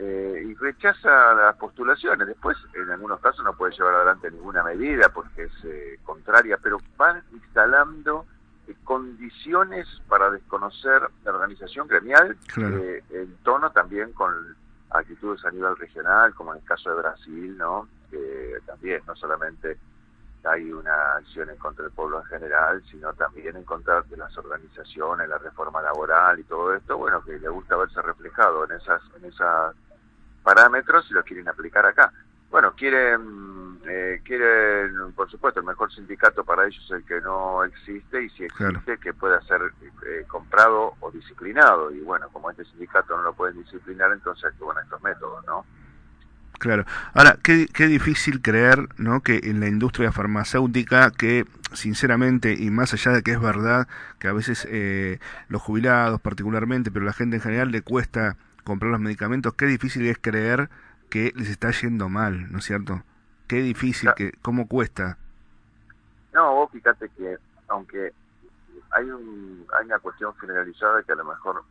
Eh, y rechaza las postulaciones. Después, en algunos casos, no puede llevar adelante ninguna medida porque es eh, contraria, pero van instalando eh, condiciones para desconocer la organización gremial claro. en tono también con actitudes a nivel regional, como en el caso de Brasil, ¿no? También no solamente hay una acción en contra del pueblo en general, sino también en contra de las organizaciones, la reforma laboral y todo esto, bueno, que le gusta verse reflejado en esas, en esas parámetros y lo quieren aplicar acá. Bueno, quieren eh, quieren, por supuesto, el mejor sindicato para ellos es el que no existe y si existe que pueda ser eh, comprado o disciplinado. Y bueno, como este sindicato no lo pueden disciplinar, entonces actúan estos métodos, ¿no? Claro. Ahora, qué, qué difícil creer ¿no? que en la industria farmacéutica, que sinceramente, y más allá de que es verdad, que a veces eh, los jubilados particularmente, pero la gente en general le cuesta comprar los medicamentos, qué difícil es creer que les está yendo mal, ¿no es cierto? Qué difícil, que cómo cuesta. No, vos fíjate que aunque hay, un, hay una cuestión generalizada que a lo mejor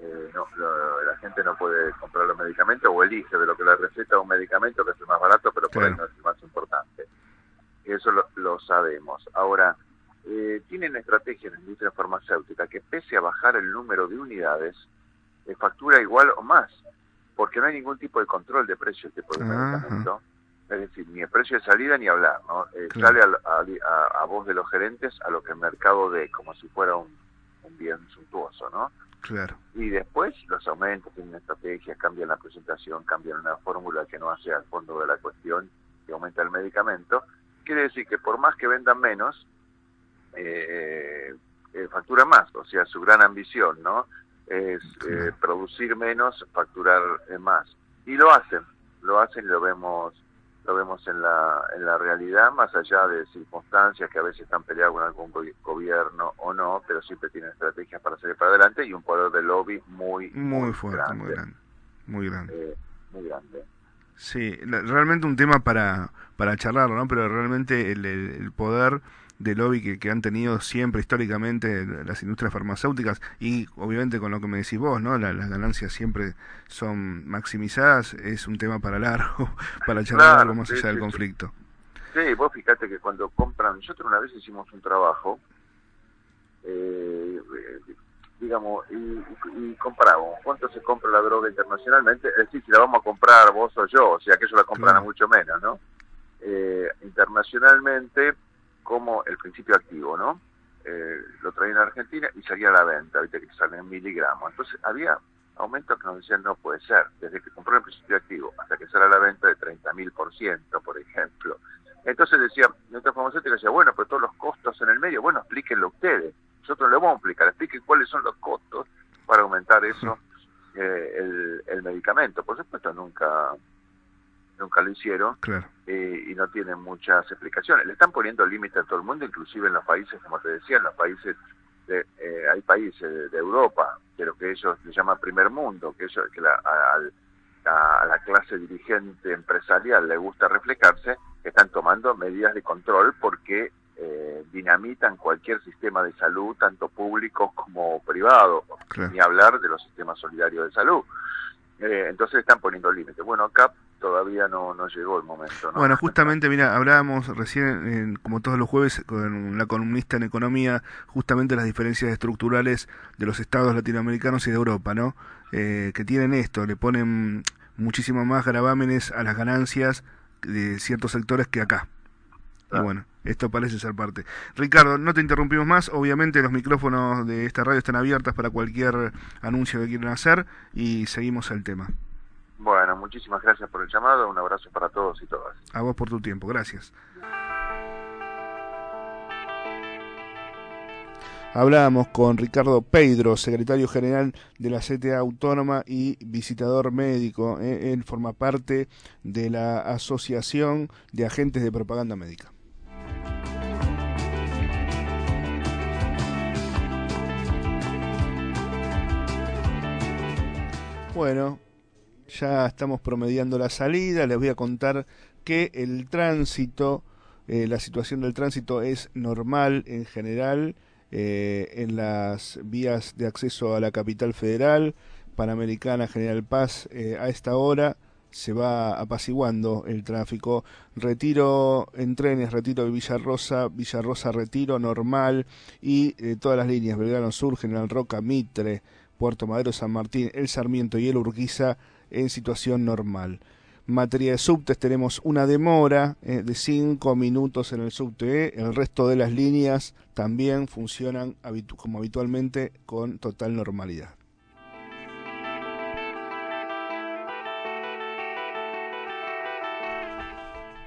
eh, no, lo- la gente no puede comprar los medicamentos o elige de lo que le receta un medicamento que es el más barato, pero por ahí no es el más importante. Eso lo, lo sabemos. Ahora, eh, tienen estrategia en la industria farmacéutica que pese a bajar el número de unidades, eh, factura igual o más, porque no hay ningún tipo de control de precio de este tipo de Ajá. medicamento. Es decir, ni el precio de salida ni hablar, ¿no? Eh, Claro. Sale al- a, a- a voz de los gerentes a lo que el mercado de, como si fuera un, un bien suntuoso, ¿no? Claro. Y después los aumentos, tienen estrategias, cambian la presentación, cambian una fórmula que no hace al fondo de la cuestión y aumenta el medicamento. Quiere decir que por más que vendan menos, eh, eh, facturan más. O sea, su gran ambición, ¿no? Es eh, producir menos, facturar eh, más. Y lo hacen, lo hacen y lo vemos lo vemos en la, en la realidad, más allá de circunstancias que a veces están peleadas con algún go- gobierno o no, pero siempre tienen estrategias para salir para adelante y un poder de lobby muy, Muy fuerte, muy grande. grande. Muy grande. Eh, muy grande. Sí, la- realmente un tema para, para charlarlo, ¿no? Pero realmente el, el- el poder de lobby que, que han tenido siempre históricamente las industrias farmacéuticas y obviamente con lo que me decís vos, ¿no? La- las ganancias siempre son maximizadas, es un tema para largo, (laughs) para charlar Claro, algo más sí, allá del sí, conflicto. Sí, vos fíjate que cuando compran, nosotros una vez hicimos un trabajo, eh, digamos, y, y- y compramos, ¿cuánto se compra la droga internacionalmente? Es decir, si la vamos a comprar vos o yo, o sea que ellos la compran a mucho menos, ¿no? Eh, internacionalmente, como el principio activo, ¿no? Eh, lo traían a Argentina y salía a la venta, ahorita que salen en miligramos. Entonces había aumentos que nos decían no puede ser, desde que compró el principio activo hasta que sale a la venta de 30 mil por ciento, por ejemplo. Entonces decía, nuestra farmacéutica decía, bueno, pero todos los costos en el medio, bueno, explíquenlo ustedes. Nosotros lo vamos a explicar, expliquen cuáles son los costos para aumentar eso, (laughs) eh, el, el medicamento. Por supuesto, nunca nunca lo hicieron Claro. eh, y no tienen muchas explicaciones. Le están poniendo límite a todo el mundo, inclusive en los países, como te decía, en los países, de, eh, hay países de, Europa, de lo que ellos le llaman primer mundo, que, ellos, que la, a, la clase dirigente empresarial le gusta reflejarse, que están tomando medidas de control porque eh, dinamitan cualquier sistema de salud, tanto público como privado, Claro. ni hablar de los sistemas solidarios de salud. Eh, entonces están poniendo límites. Bueno, acá todavía no, no llegó el momento. ¿no? Bueno, justamente, mira, hablábamos recién, en- como todos los jueves, con la columnista en economía, justamente las diferencias estructurales de los estados latinoamericanos y de Europa, ¿no? Eh, que tienen esto, le ponen muchísimo más gravámenes a las ganancias de ciertos sectores que acá. Y bueno, esto parece ser parte. Ricardo, no te interrumpimos más. Obviamente los micrófonos de esta radio están abiertas para cualquier anuncio que quieran hacer y seguimos el tema. Bueno, muchísimas gracias por el llamado. Un abrazo para todos y todas. A vos por tu tiempo. Gracias. Hablábamos con Ricardo Pedro, secretario general de la CTA Autónoma y visitador médico. Eh, Él forma parte de la Asociación de Agentes de Propaganda Médica. Bueno, ya estamos promediando la salida. Les voy a contar que el tránsito, eh, la situación del tránsito es normal en general eh, en las vías de acceso a la capital federal, Panamericana, General Paz. eh, a esta hora se va apaciguando el tráfico. Retiro en trenes, retiro de Villarrosa, Villarrosa Retiro normal y todas las líneas, Belgrano Sur, General Roca, Mitre, Puerto Madero, San Martín, El Sarmiento y El Urquiza en situación normal. Materia de subtes tenemos una demora eh, de 5 minutos en el subte. eh. El resto de las líneas también funcionan habitu- como habitualmente con total normalidad.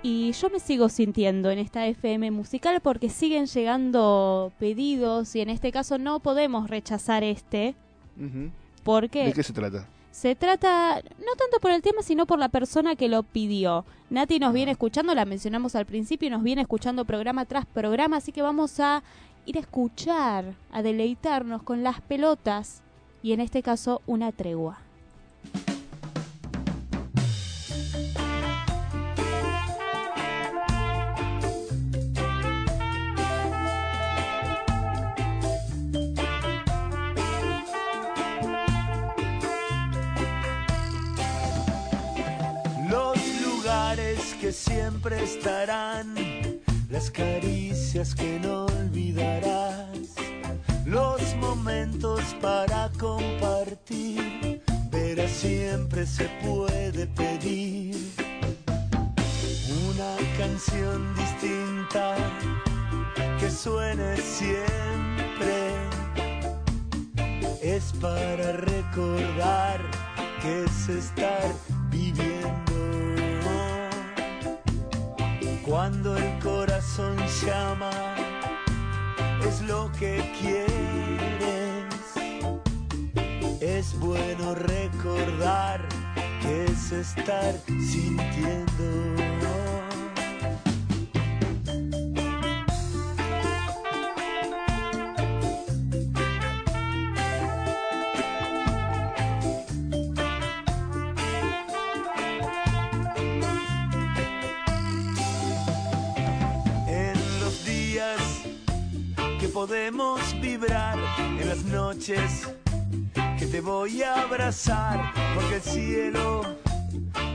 Y yo me sigo sintiendo en esta FM musical porque siguen llegando pedidos y en este caso no podemos rechazar este. Porque ¿De qué se trata? Se trata no tanto por el tema, sino por la persona que lo pidió. Nati nos viene escuchando, la mencionamos al principio, y nos viene escuchando programa tras programa, así que vamos a ir a escuchar, a deleitarnos con las pelotas y en este caso una tregua. Siempre estarán, las caricias que no olvidarás, los momentos para compartir, verás siempre se puede pedir una canción distinta que suene siempre es para recordar que es estar viviendo. Llama, es lo que quieres. Es bueno recordar que es estar sintiendo. Que te voy a abrazar, porque el cielo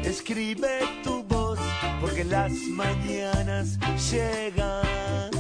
escribe tu voz, porque las mañanas llegan.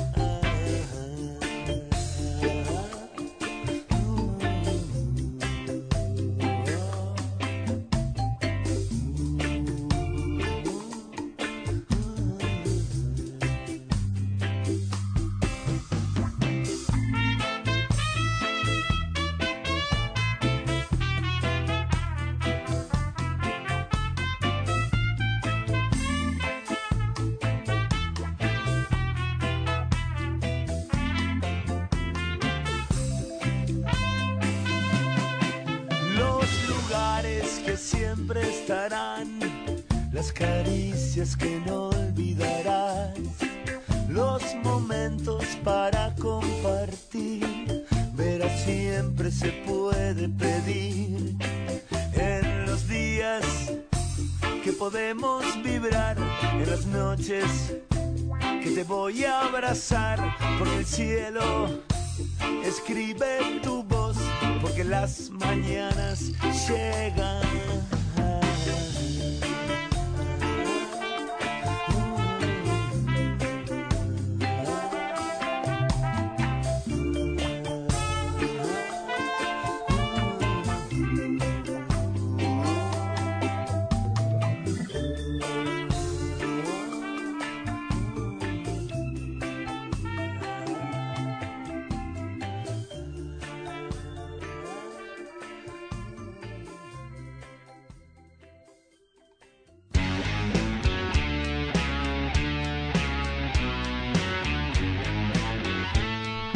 Vibrar, en las noches que te voy a abrazar, porque el cielo escribe tu voz, porque las mañanas llegan.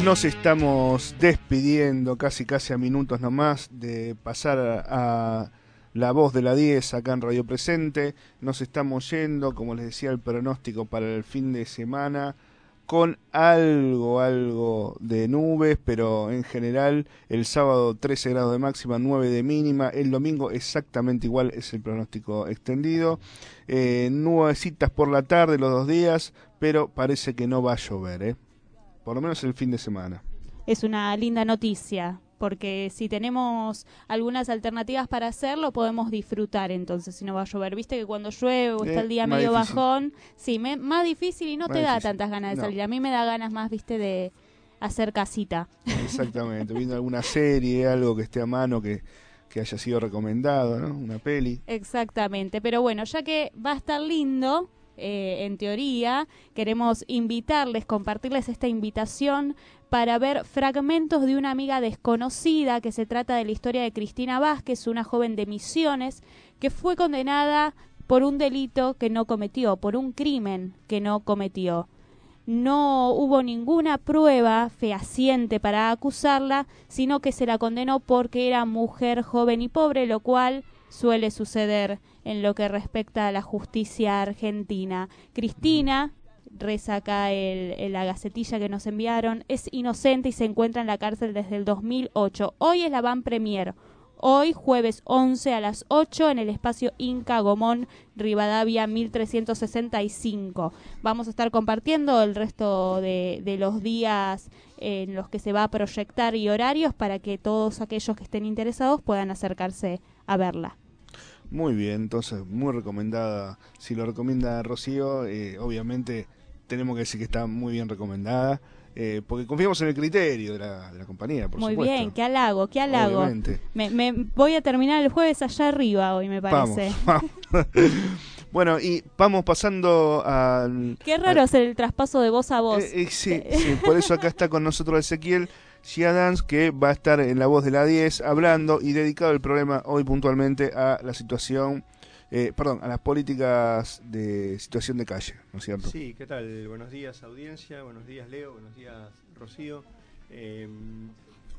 Nos estamos despidiendo casi casi a minutos nomás de pasar a, la voz de la 10 acá en Radio Presente. Nos estamos yendo, como les decía, el pronóstico para el fin de semana con algo, algo de nubes, pero en general el sábado 13 grados de máxima, 9 de mínima, el domingo exactamente igual es el pronóstico extendido. Eh, nubecitas por la tarde los dos días, pero parece que no va a llover, ¿eh? Por lo menos el fin de semana. Es una linda noticia, porque si tenemos algunas alternativas para hacerlo, podemos disfrutar entonces si no va a llover. Viste que cuando llueve o está Eh, el día más medio difícil. bajón, sí, me- más difícil y no Más te da tantas ganas de No. salir. A mí me da ganas más, viste, de hacer casita. Exactamente, viendo alguna serie, algo que esté a mano que, que haya sido recomendado, ¿no? Una peli. Exactamente, pero bueno, ya que va a estar lindo, eh, en teoría, queremos invitarles, compartirles esta invitación para ver fragmentos de una amiga desconocida, que se trata de la historia de Cristina Vázquez, una joven de Misiones, que fue condenada por un delito que no cometió, por un crimen que no cometió. No hubo ninguna prueba fehaciente para acusarla, sino que se la condenó porque era mujer joven y pobre, lo cual suele suceder en lo que respecta a la justicia argentina. Cristina, reza acá el, la gacetilla que nos enviaron, es inocente y se encuentra en la cárcel desde el 2008. Hoy es la van premier. Hoy, jueves 11 a las 8, en el espacio Inca Gomón, Rivadavia 1365. Vamos a estar compartiendo el resto de los días en los que se va a proyectar y horarios para que todos aquellos que estén interesados puedan acercarse a verla. Muy bien, entonces muy recomendada. Si lo recomienda Rocío, eh, obviamente tenemos que decir que está muy bien recomendada, eh, porque confiamos en el criterio de la, de la compañía, por Muy supuesto. bien, qué halago, qué halago. Me, me voy a terminar el jueves allá arriba hoy, me Vamos, parece. (laughs) vamos. (laughs) bueno, y vamos pasando al... Qué raro hacer el traspaso de voz a voz. Eh, eh, sí, sí, por eso acá está con nosotros Ezequiel Giadans, que va a estar en la voz de la 10 hablando y dedicado el programa hoy puntualmente a la situación, eh, perdón, a las políticas de situación de calle, ¿no es cierto? Sí, ¿qué tal? Buenos días audiencia, buenos días Leo, buenos días Rocío. Eh,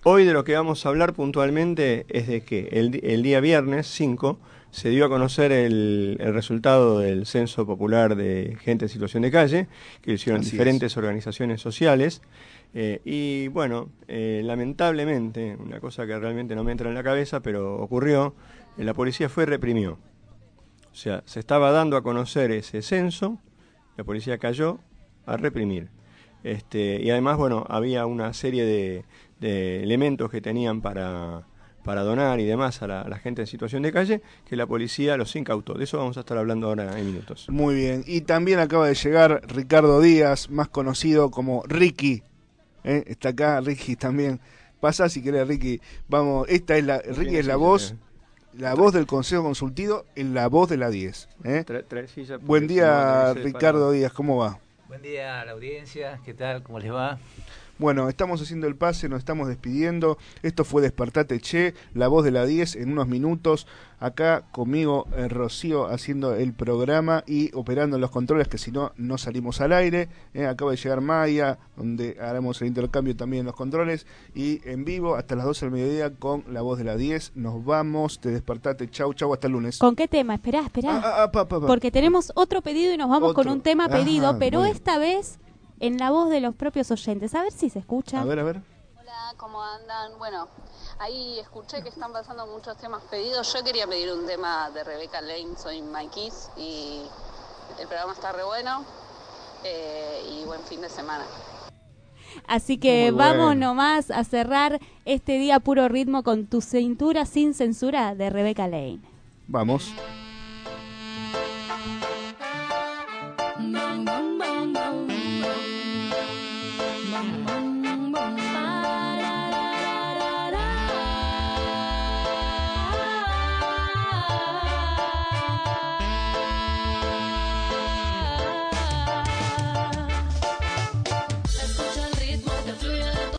hoy de lo que vamos a hablar puntualmente es de que el, el día viernes 5 se dio a conocer el, el resultado del Censo Popular de Gente en Situación de Calle, que hicieron Así es. diferentes organizaciones sociales. Eh, y bueno, eh, lamentablemente, una cosa que realmente no me entra en la cabeza, pero ocurrió, eh, la policía fue y reprimió. O sea, se estaba dando a conocer ese censo, la policía cayó a reprimir. Este, y además, bueno, había una serie de, de elementos que tenían para, para donar y demás a la, a la gente en situación de calle que la policía los incautó. De eso vamos a estar hablando ahora en minutos. Muy bien, y también acaba de llegar Ricardo Díaz, más conocido como Ricky. ¿Eh? Está acá Ricky también. Pasa si querés, Ricky. Vamos, esta es la, Ricky es la voz, la voz del Consejo Consultivo en la voz de la 10. ¿eh? Buen día, Ricardo Díaz, ¿cómo va? Buen día a la audiencia, ¿qué tal? ¿Cómo les va? Bueno, estamos haciendo el pase, nos estamos despidiendo. Esto fue Despertate Che, la voz de la 10 en unos minutos. Acá conmigo eh, Rocío haciendo el programa y operando los controles que si no, no salimos al aire. Eh, acaba de llegar Maya, donde haremos el intercambio también en los controles. Y en vivo hasta las 12 del mediodía con la voz de la 10. Nos vamos de Despertate. Chau, chau, hasta el lunes. ¿Con qué tema? Esperá, esperá. Ah, ah, pa, pa, pa. Porque tenemos otro pedido y nos vamos con un tema Ajá, pedido, pero esta vez en la voz de los propios oyentes. A ver si se escucha. A ver, a ver. Hola, ¿cómo andan? Bueno, ahí escuché que están pasando muchos temas pedidos. Yo quería pedir un tema de Rebeca Lane, soy Mikey's, y el programa está re bueno. eh, y buen fin de semana. Así que Muy vamos bueno. nomás a cerrar este día puro ritmo con tu cintura sin censura de Rebeca Lane. Vamos.